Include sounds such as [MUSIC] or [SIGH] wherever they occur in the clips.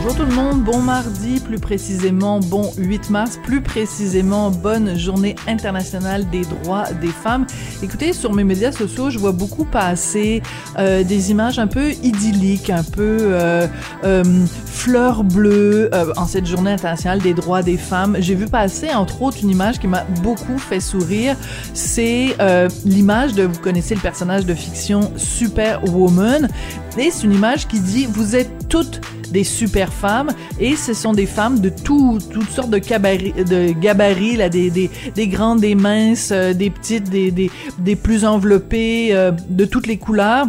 Bonjour tout le monde, bon mardi, plus précisément bon 8 mars, plus précisément bonne journée internationale des droits des femmes. Écoutez, sur mes médias sociaux, je vois beaucoup passer euh, des images un peu idylliques, un peu euh, euh, fleurs bleues euh, en cette journée internationale des droits des femmes. J'ai vu passer entre autres une image qui m'a beaucoup fait sourire. C'est euh, l'image de, vous connaissez le personnage de fiction Superwoman, et c'est une image qui dit, vous êtes toutes des super femmes et ce sont des femmes de tout, toutes sortes de, de gabarits, là, des, des, des grandes, des minces, euh, des petites, des, des, des plus enveloppées, euh, de toutes les couleurs.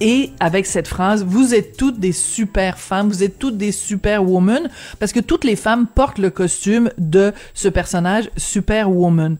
Et avec cette phrase, vous êtes toutes des super femmes, vous êtes toutes des super women, parce que toutes les femmes portent le costume de ce personnage Superwoman.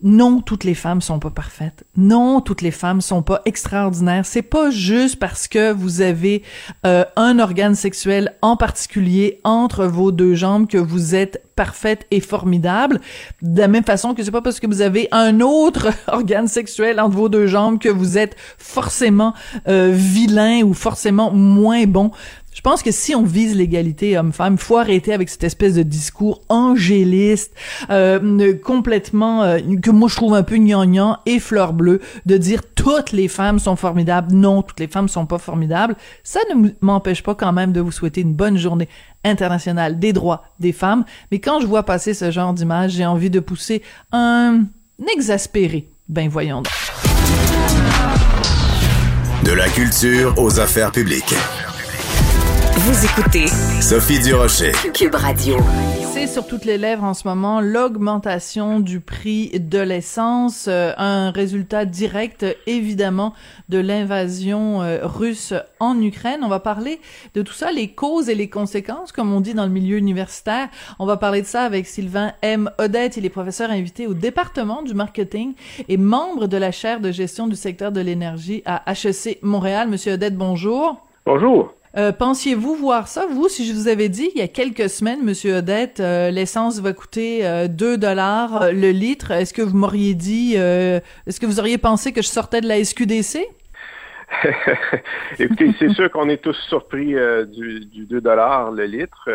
Non, toutes les femmes sont pas parfaites. Non, toutes les femmes sont pas extraordinaires. C'est pas juste parce que vous avez euh, un organe sexuel en particulier entre vos deux jambes que vous êtes parfaite et formidable. De la même façon que c'est pas parce que vous avez un autre [LAUGHS] organe sexuel entre vos deux jambes que vous êtes forcément euh, vilain ou forcément moins bon. Je pense que si on vise l'égalité homme-femme, faut arrêter avec cette espèce de discours angéliste, euh, complètement, euh, que moi je trouve un peu gnangnan et fleur bleue, de dire toutes les femmes sont formidables. Non, toutes les femmes sont pas formidables. Ça ne m'empêche pas quand même de vous souhaiter une bonne journée internationale des droits des femmes. Mais quand je vois passer ce genre d'image, j'ai envie de pousser un exaspéré. Ben voyons. De la culture aux affaires publiques. Vous écoutez Sophie Durocher. Cube Radio. C'est sur toutes les lèvres en ce moment l'augmentation du prix de l'essence, euh, un résultat direct évidemment de l'invasion euh, russe en Ukraine. On va parler de tout ça, les causes et les conséquences, comme on dit dans le milieu universitaire. On va parler de ça avec Sylvain M. Odette. Il est professeur invité au département du marketing et membre de la chaire de gestion du secteur de l'énergie à HEC Montréal. Monsieur Odette, bonjour. Bonjour. Euh, pensiez-vous voir ça, vous, si je vous avais dit il y a quelques semaines, Monsieur Odette, euh, l'essence va coûter euh, 2 dollars euh, le litre, est-ce que vous m'auriez dit, est-ce que vous auriez pensé que je sortais de la SQDC? [LAUGHS] Écoutez, c'est sûr qu'on est tous surpris du, du 2 dollars le litre.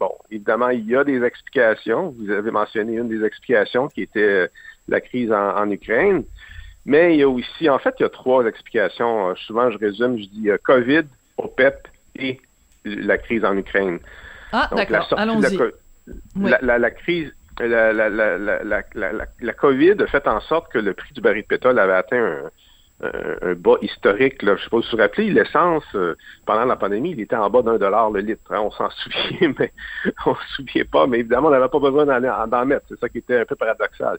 bon, évidemment, il y a des explications. Vous avez mentionné une des explications qui était la crise en, en Ukraine. Mais il y a aussi, en fait, il y a trois explications. souvent, je résume, je dis COVID, OPEP et la crise en Ukraine. Ah, d'accord. Allons-y. La, oui. la, la, la, crise, la, la, COVID a fait en sorte que le prix du baril de pétrole avait atteint un, un, un bas historique. Là. Je ne sais pas si vous vous rappelez, l'essence, euh, pendant la pandémie, il était en bas d'un dollar le litre. Hein. On s'en [LAUGHS] souvient, mais on se souvient pas. Mais évidemment, on n'avait pas besoin d'en mettre. C'est ça qui était un peu paradoxal.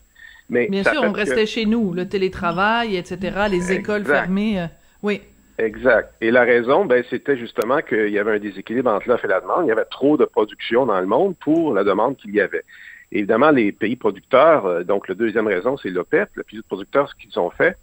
Mais Bien sûr, on restait que... chez nous. Le télétravail, etc., les exact. écoles fermées. Euh, oui. Exact. Et la raison, ben, c'était justement qu'il y avait un déséquilibre entre l'offre et la demande. Il y avait trop de production dans le monde pour la demande qu'il y avait. Évidemment, les pays producteurs, euh, donc la deuxième raison, c'est l'OPEP. Les pays producteurs, ce qu'ils ont fait,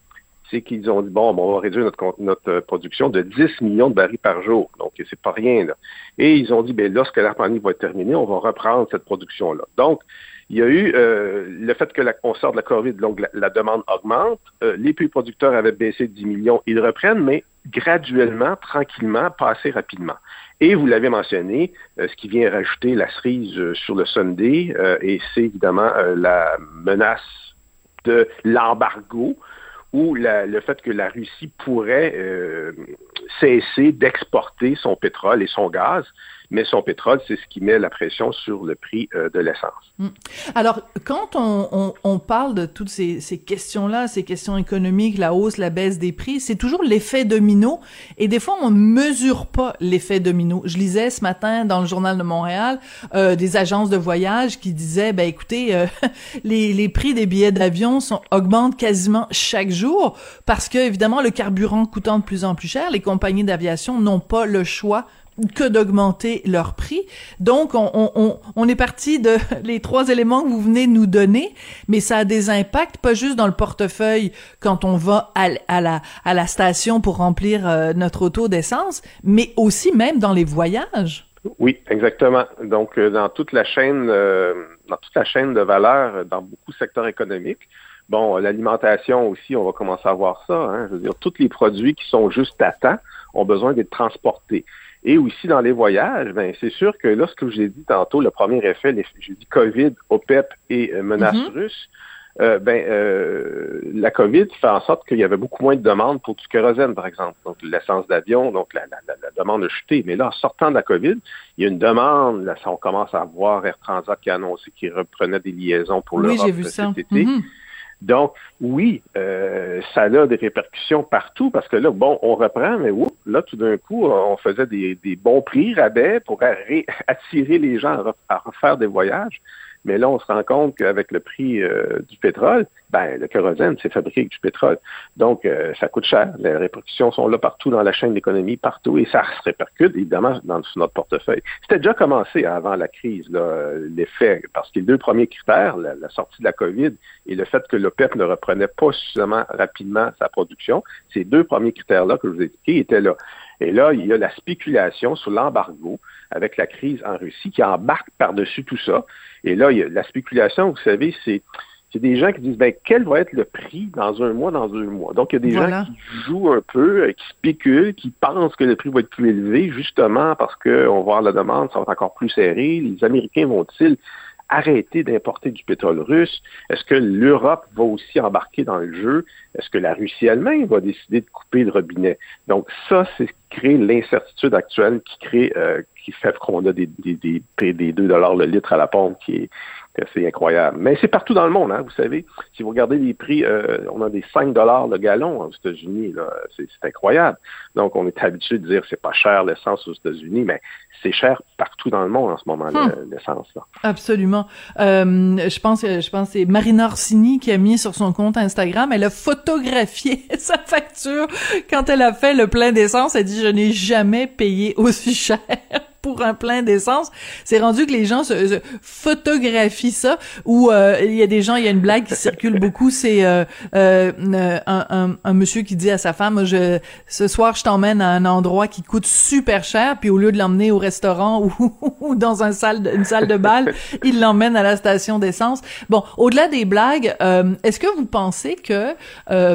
c'est qu'ils ont dit, bon, on va réduire notre, notre production de 10 millions de barils par jour. Donc, c'est pas rien, là. Et ils ont dit, ben, lorsque la pandémie va être terminée, on va reprendre cette production-là. Donc, il y a eu euh, le fait que la, on sort de la COVID, donc la, la demande augmente. Euh, les pays producteurs avaient baissé de 10 millions, ils reprennent, mais graduellement, tranquillement, pas assez rapidement. Et vous l'avez mentionné, euh, ce qui vient rajouter la cerise euh, sur le Sunday, euh, et c'est évidemment la menace de l'embargo ou le fait que la Russie pourrait cesser d'exporter son pétrole et son gaz mais son pétrole, c'est ce qui met la pression sur le prix euh, de l'essence. Mmh. Alors, quand on, parle de toutes ces, questions-là, ces questions économiques, la hausse, la baisse des prix, c'est toujours l'effet domino, et des fois, on mesure pas l'effet domino. Je lisais ce matin dans le Journal de Montréal euh, des agences de voyage qui disaient, ben écoutez, euh, [LAUGHS] les, les prix des billets d'avion augmentent quasiment chaque jour, parce que, évidemment, le carburant coûtant de plus en plus cher, les compagnies d'aviation n'ont pas le choix que d'augmenter leur prix. Donc, on, est parti de [LAUGHS] les trois éléments que vous venez nous donner, mais ça a des impacts, pas juste dans le portefeuille quand on va à, à la, à la station pour remplir euh, notre auto d'essence, mais aussi même dans les voyages. Oui, exactement. Donc, euh, dans toute la chaîne, euh, dans toute la chaîne de valeur, dans beaucoup de secteurs économiques, bon, l'alimentation aussi, on va commencer à voir ça. Hein. je veux dire, tous les produits qui sont juste à temps ont besoin d'être transportés. Et aussi dans les voyages, ben c'est sûr que là, ce que j'ai dit tantôt, le premier effet, j'ai dit COVID, OPEP et euh, menace mm-hmm. russe. Euh, ben, euh, la COVID fait en sorte qu'il y avait beaucoup moins de demandes pour du kérosène, par exemple. Donc, l'essence d'avion, donc la, demande a chuté. Mais là, en sortant de la COVID, il y a une demande. Là, on commence à voir Air Transat qui a annoncé qu'il reprenait des liaisons pour l'Europe oui, cet été. Mm-hmm. Donc, oui, euh, ça a des répercussions partout parce que là, bon, on reprend, mais oups, là, tout d'un coup, on faisait des, bons prix, rabais pour [LAUGHS] attirer les gens à refaire des voyages. Mais là, on se rend compte qu'avec le prix euh, du pétrole, ben, le kérosène, c'est fabriqué avec du pétrole. Donc, euh, ça coûte cher. Les répercussions sont là partout dans la chaîne d'économie, partout, et ça se répercute évidemment dans notre portefeuille. C'était déjà commencé avant la crise, l'effet, parce que les deux premiers critères, la, sortie de la COVID et le fait que l'OPEP ne reprenait pas suffisamment rapidement sa production, ces deux premiers critères-là que je vous ai expliqués étaient là. Et là, il y a la spéculation sur l'embargo avec la crise en Russie qui embarque par-dessus tout ça. Et là, il y a la spéculation, vous savez, c'est c'est des gens qui disent ben quel va être le prix dans un mois, dans deux mois? Donc il y a des gens qui jouent un peu, euh, qui spéculent, qui pensent que le prix va être plus élevé, justement parce qu'on va voir la demande, ça va être encore plus serré. Les Américains vont-ils arrêter d'importer du pétrole russe? Est-ce que l'Europe va aussi embarquer dans le jeu? Est-ce que la Russie elle-même va décider de couper le robinet? Donc ça, c'est ce qui crée l'incertitude actuelle, qui crée, euh, qui fait qu'on a des, des, des, des 2 dollars le litre à la pompe, qui est, c'est incroyable. Mais c'est partout dans le monde, hein, vous savez. Si vous regardez les prix, euh, on a des 5 dollars le gallon aux États-Unis, c'est incroyable. Donc, on est habitué de dire c'est pas cher l'essence aux États-Unis, mais c'est cher partout dans le monde en ce moment, hmm. l'essence. Absolument. Euh, je pense, je pense c'est Marina Orsini qui a mis sur son compte Instagram, elle a photographié [LAUGHS] sa facture quand elle a fait le plein d'essence. Elle dit, je n'ai jamais payé aussi [LAUGHS] cher pour un plein d'essence. C'est rendu que les gens se, photographient ça. Ou euh, il y a des gens, il y a une blague qui circule [LAUGHS] beaucoup, c'est euh, euh, un, un, monsieur qui dit à sa femme, je, ce soir je t'emmène à un endroit qui coûte super cher, puis au lieu de l'emmener au restaurant [LAUGHS] ou, ou dans un salle, une salle de bal, [LAUGHS] il l'emmène à la station d'essence. Bon, au-delà des blagues, est-ce que vous pensez que,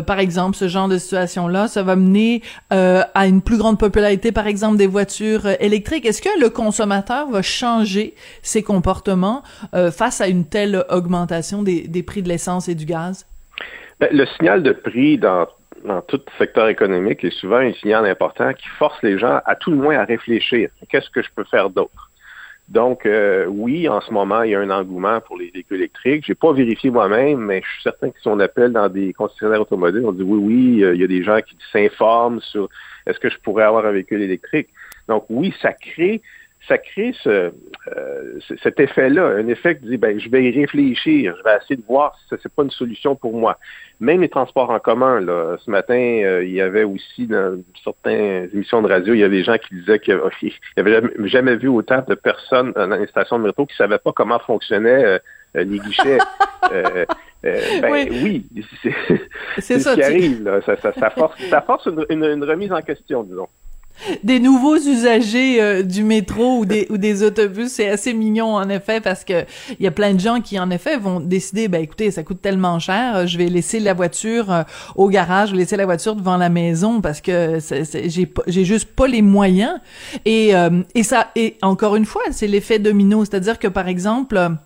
par exemple, ce genre de situation-là, ça va mener à une plus grande popularité, par exemple, des voitures électriques? Est-ce que le consommateur va changer ses comportements euh, face à une telle augmentation des, prix de l'essence et du gaz? Ben, le signal de prix dans, tout secteur économique est souvent un signal important qui force les gens à tout le moins à réfléchir. Qu'est-ce que je peux faire d'autre? Donc, euh, oui, en ce moment, il y a un engouement pour les véhicules électriques. J'ai pas vérifié moi-même, mais je suis certain que si on appelle dans des concessionnaires automobiles, on dit oui, oui, euh, il y a des gens qui s'informent sur est-ce que je pourrais avoir un véhicule électrique. Donc oui, ça crée ça crée ce, euh, cet effet-là, un effet qui dit ben je vais y réfléchir, je vais essayer de voir si ce n'est pas une solution pour moi. Même les transports en commun, là, ce matin, euh, il y avait aussi dans certaines émissions de radio, il y avait des gens qui disaient qu'ils n'avaient [LAUGHS] jamais, vu autant de personnes dans les stations de métro qui ne savaient pas comment fonctionnaient euh, les guichets. [LAUGHS] ben, oui, c'est ce qui arrive. Là. Ça, force, ça force une remise en question, disons des nouveaux usagers euh, du métro ou des autobus, c'est assez mignon en effet parce que il y a plein de gens qui en effet vont décider ben écoutez, ça coûte tellement cher, euh, je vais laisser la voiture euh, au garage, laisser la voiture devant la maison parce que j'ai j'ai juste pas les moyens. Et et ça et encore une fois, c'est l'effet domino, c'est-à-dire que par exemple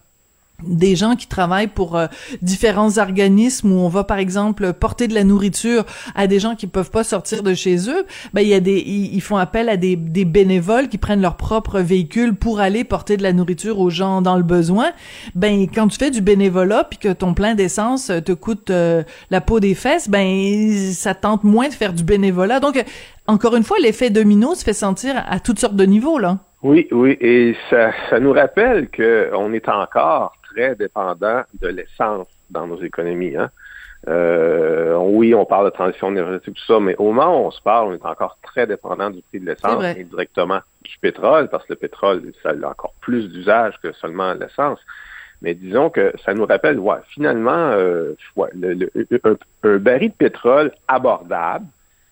des gens qui travaillent pour euh, différents organismes où on va par exemple porter de la nourriture à des gens qui peuvent pas sortir de chez eux, ben il y a des ils, font appel à des, des, bénévoles qui prennent leur propre véhicule pour aller porter de la nourriture aux gens dans le besoin. Ben quand tu fais du bénévolat puis que ton plein d'essence te coûte euh, la peau des fesses, ben ça tente moins de faire du bénévolat. Donc encore une fois, l'effet domino se fait sentir à toutes sortes de niveaux là. Oui, oui, et ça, ça nous rappelle que on est encore très dépendant de l'essence dans nos économies. Hein. Euh, oui, on parle de transition énergétique, tout ça, mais au moment où on se parle, on est encore très dépendant du prix de l'essence et directement du pétrole, parce que le pétrole, ça a encore plus d'usage que seulement l'essence. Mais disons que ça nous rappelle, ouais, finalement, euh, un, baril de pétrole abordable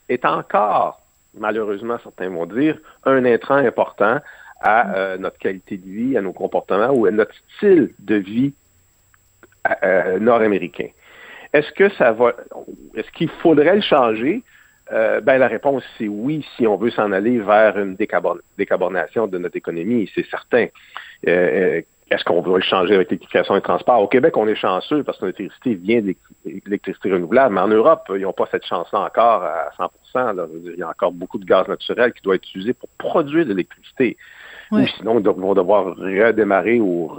est encore, malheureusement, certains vont dire, un intrant important à euh, notre qualité de vie, à nos comportements ou à notre style de vie euh, nord-américain. Est-ce que ça va, est-ce qu'il faudrait le changer? Euh, ben, la réponse, c'est oui, si on veut s'en aller vers une décarbonation de notre économie, c'est certain. Euh, est-ce qu'on veut le changer avec l'électrification des transports? Au Québec, on est chanceux parce que l'électricité vient de l'électricité renouvelable, mais en Europe, ils n'ont pas cette chance-là encore à 100% Il y a encore beaucoup de gaz naturel qui doit être utilisé pour produire de l'électricité. Ou sinon, ils vont devoir redémarrer ou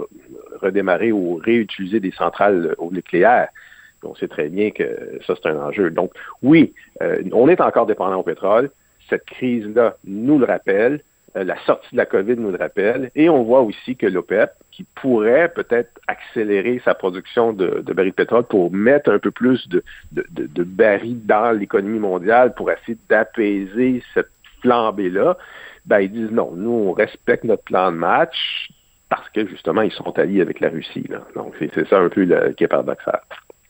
redémarrer ou réutiliser des centrales au nucléaire. On sait très bien que ça, c'est un enjeu. Donc, oui, euh, on est encore dépendant au pétrole. Cette crise-là nous le rappelle. Euh, la sortie de la COVID nous le rappelle. Et on voit aussi que l'OPEP, qui pourrait peut-être accélérer sa production de, barils de pétrole pour mettre un peu plus de, de, barils dans l'économie mondiale pour essayer d'apaiser cette flambée-là, ben, ils disent non, nous, on respecte notre plan de match parce que justement, ils sont alliés avec la Russie. Là. Donc, c'est ça un peu le, qui est paradoxal.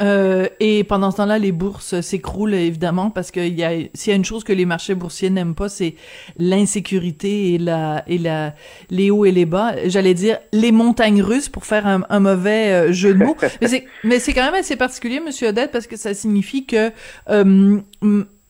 Euh, et pendant ce temps-là, les bourses s'écroulent évidemment parce que y a, s'il y a une chose que les marchés boursiers n'aiment pas, c'est l'insécurité et la et la les hauts et les bas. J'allais dire les montagnes russes pour faire un, un mauvais euh, jeu de mots. [LAUGHS] mais c'est mais c'est quand même assez particulier, Monsieur Odette, parce que ça signifie que euh,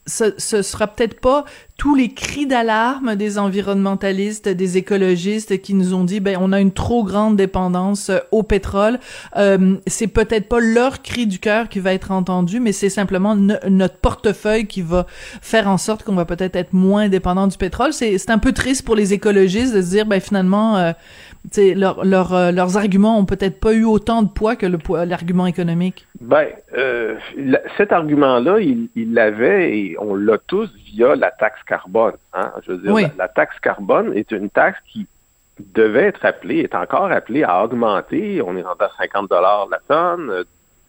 ce, ce sera peut-être pas tous les cris d'alarme des environnementalistes, des écologistes qui nous ont dit ben on a une trop grande dépendance euh, au pétrole. Euh, c'est peut-être pas leur cri du cœur qui va être entendu, mais c'est simplement notre portefeuille qui va faire en sorte qu'on va peut-être être moins dépendant du pétrole. C'est c'est un peu triste pour les écologistes de se dire ben finalement euh, leur, leur, euh, leurs arguments ont peut-être pas eu autant de poids que l'argument économique. Ben, euh, cet argument-là, il l'avait et on l'a tous via la taxe carbone. Hein? Je veux dire, la, taxe carbone est une taxe qui devait être appelée, est encore appelée à augmenter. On est rendu à 50 dollars la tonne,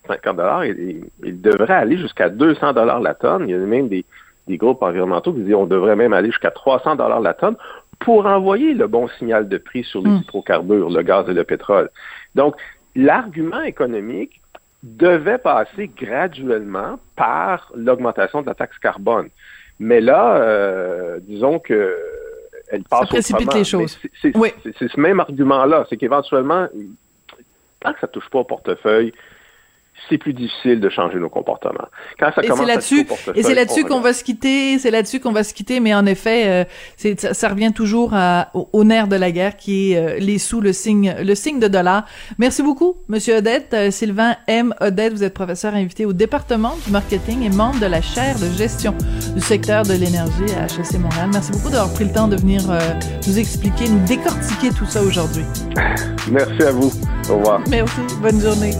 50 dollars, il, il devrait aller jusqu'à 200 dollars la tonne. Il y a même des, des groupes environnementaux qui disent on devrait même aller jusqu'à 300 dollars la tonne pour envoyer le bon signal de prix sur les hmm. hydrocarbures, le gaz et le pétrole. Donc, l'argument économique devait passer graduellement par l'augmentation de la taxe carbone. Mais là, euh, disons que elle passe Ça précipite les choses. C'est ce même argument-là, c'est qu'éventuellement, tant que ça touche pas au portefeuille, c'est plus difficile de changer nos comportements. Quand ça et commence là-dessus, et c'est là-dessus qu'on va se quitter, c'est là-dessus qu'on va se quitter, mais en effet, euh, c'est, ça, revient toujours à, au, nerf de la guerre qui est euh, les sous, le signe, le signe de dollar. Merci beaucoup, Monsieur Odette, euh, Sylvain M. Odette, vous êtes professeur invité au département du marketing et membre de la chaire de gestion du secteur de l'énergie à HEC Montréal. Merci beaucoup d'avoir pris le temps de venir nous expliquer, nous décortiquer tout ça aujourd'hui. [LAUGHS] Merci à vous. Au revoir. Merci. Bonne journée.